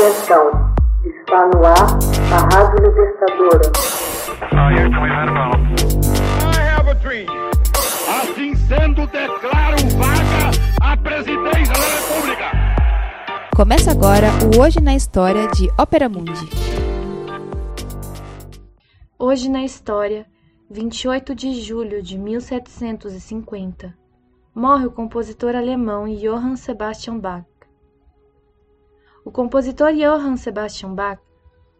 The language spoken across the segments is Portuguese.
Atenção, está no ar a Rádio Libertadora. Assim sendo, declaro vaga a presidência da República. Começa agora o Hoje na História de Ópera Mundi. Hoje na História, 28 de julho de 1750, morre o compositor alemão Johann Sebastian Bach. O compositor Johann Sebastian Bach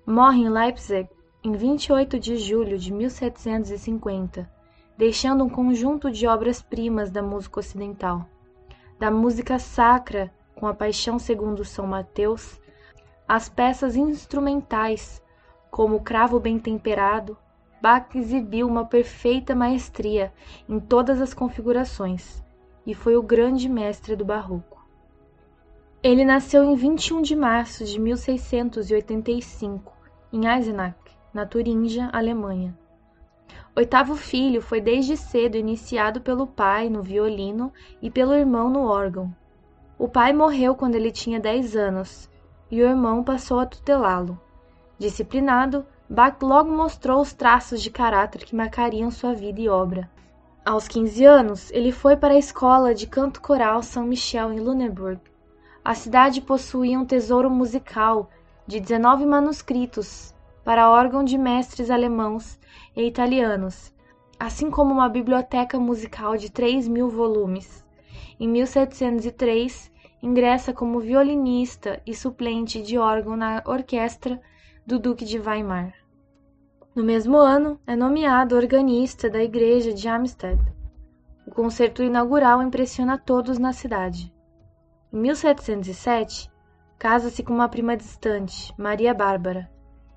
morre em Leipzig em 28 de julho de 1750, deixando um conjunto de obras-primas da música ocidental. Da música sacra, com a Paixão segundo São Mateus, as peças instrumentais, como o Cravo Bem Temperado, Bach exibiu uma perfeita maestria em todas as configurações e foi o grande mestre do barroco. Ele nasceu em 21 de março de 1685, em Eisenach, na Turíngia, Alemanha. Oitavo filho, foi desde cedo iniciado pelo pai no violino e pelo irmão no órgão. O pai morreu quando ele tinha 10 anos e o irmão passou a tutelá-lo. Disciplinado, Bach logo mostrou os traços de caráter que marcariam sua vida e obra. Aos 15 anos, ele foi para a escola de canto coral São Michel em Lüneburg a cidade possuía um tesouro musical de 19 manuscritos para órgão de mestres alemãos e italianos, assim como uma biblioteca musical de 3 mil volumes. Em 1703, ingressa como violinista e suplente de órgão na orquestra do Duque de Weimar. No mesmo ano, é nomeado organista da igreja de Amstead. O concerto inaugural impressiona todos na cidade. Em 1707, casa-se com uma prima distante, Maria Bárbara,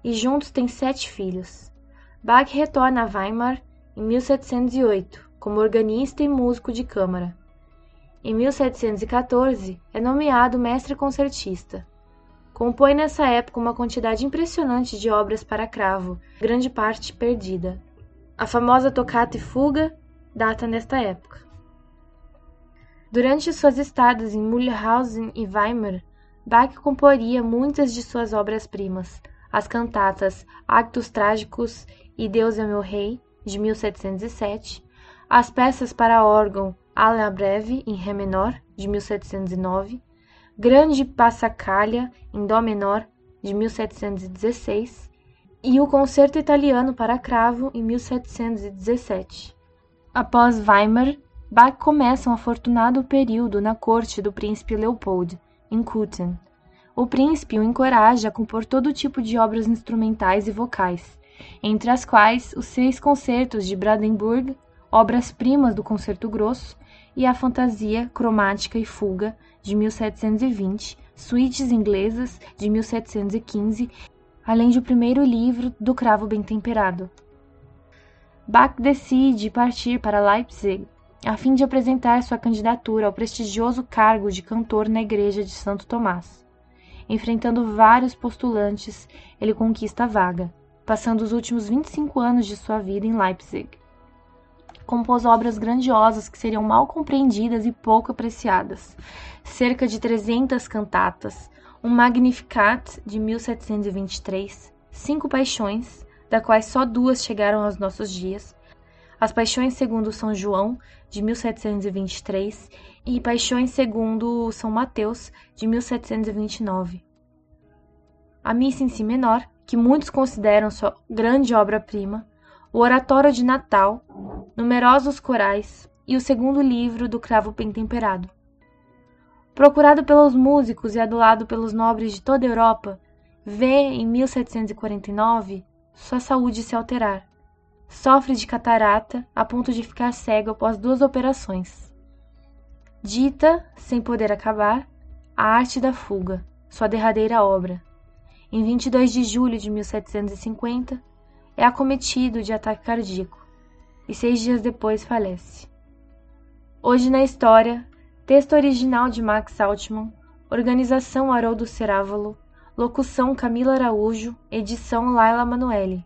e juntos têm sete filhos. Bach retorna a Weimar em 1708 como organista e músico de câmara. Em 1714, é nomeado mestre concertista. Compõe nessa época uma quantidade impressionante de obras para cravo, grande parte perdida. A famosa Toccata e Fuga data nesta época. Durante suas estadas em Mühlhausen e Weimar, Bach comporia muitas de suas obras-primas, as cantatas Actos Trágicos e Deus é meu Rei, de 1707, as peças para órgão Alla Breve, em Ré menor, de 1709, Grande Passacaglia, em Dó menor, de 1716, e o Concerto Italiano para Cravo, em 1717. Após Weimar, Bach começa um afortunado período na corte do príncipe Leopold, em Köthen. O príncipe o encoraja a compor todo tipo de obras instrumentais e vocais, entre as quais os seis concertos de Brandenburg, obras-primas do concerto grosso, e a fantasia cromática e fuga de 1720, suítes inglesas de 1715, além de o primeiro livro do Cravo Bem Temperado. Bach decide partir para Leipzig a fim de apresentar sua candidatura ao prestigioso cargo de cantor na Igreja de Santo Tomás. Enfrentando vários postulantes, ele conquista a vaga, passando os últimos 25 anos de sua vida em Leipzig. Compôs obras grandiosas que seriam mal compreendidas e pouco apreciadas, cerca de 300 cantatas, um Magnificat de 1723, cinco paixões, da quais só duas chegaram aos nossos dias, as Paixões segundo São João, de 1723, e Paixões segundo São Mateus, de 1729. A Missa em Si menor, que muitos consideram sua grande obra-prima, o Oratório de Natal, numerosos corais e o segundo livro do Cravo Bem Temperado. Procurado pelos músicos e adulado pelos nobres de toda a Europa, vê, em 1749, sua saúde se alterar Sofre de catarata a ponto de ficar cego após duas operações. Dita, sem poder acabar, A Arte da Fuga, sua derradeira obra. Em 22 de julho de 1750, é acometido de ataque cardíaco e seis dias depois falece. Hoje na História, texto original de Max Altman, organização Haroldo Cerávalo, locução Camila Araújo, edição Laila Manuelle.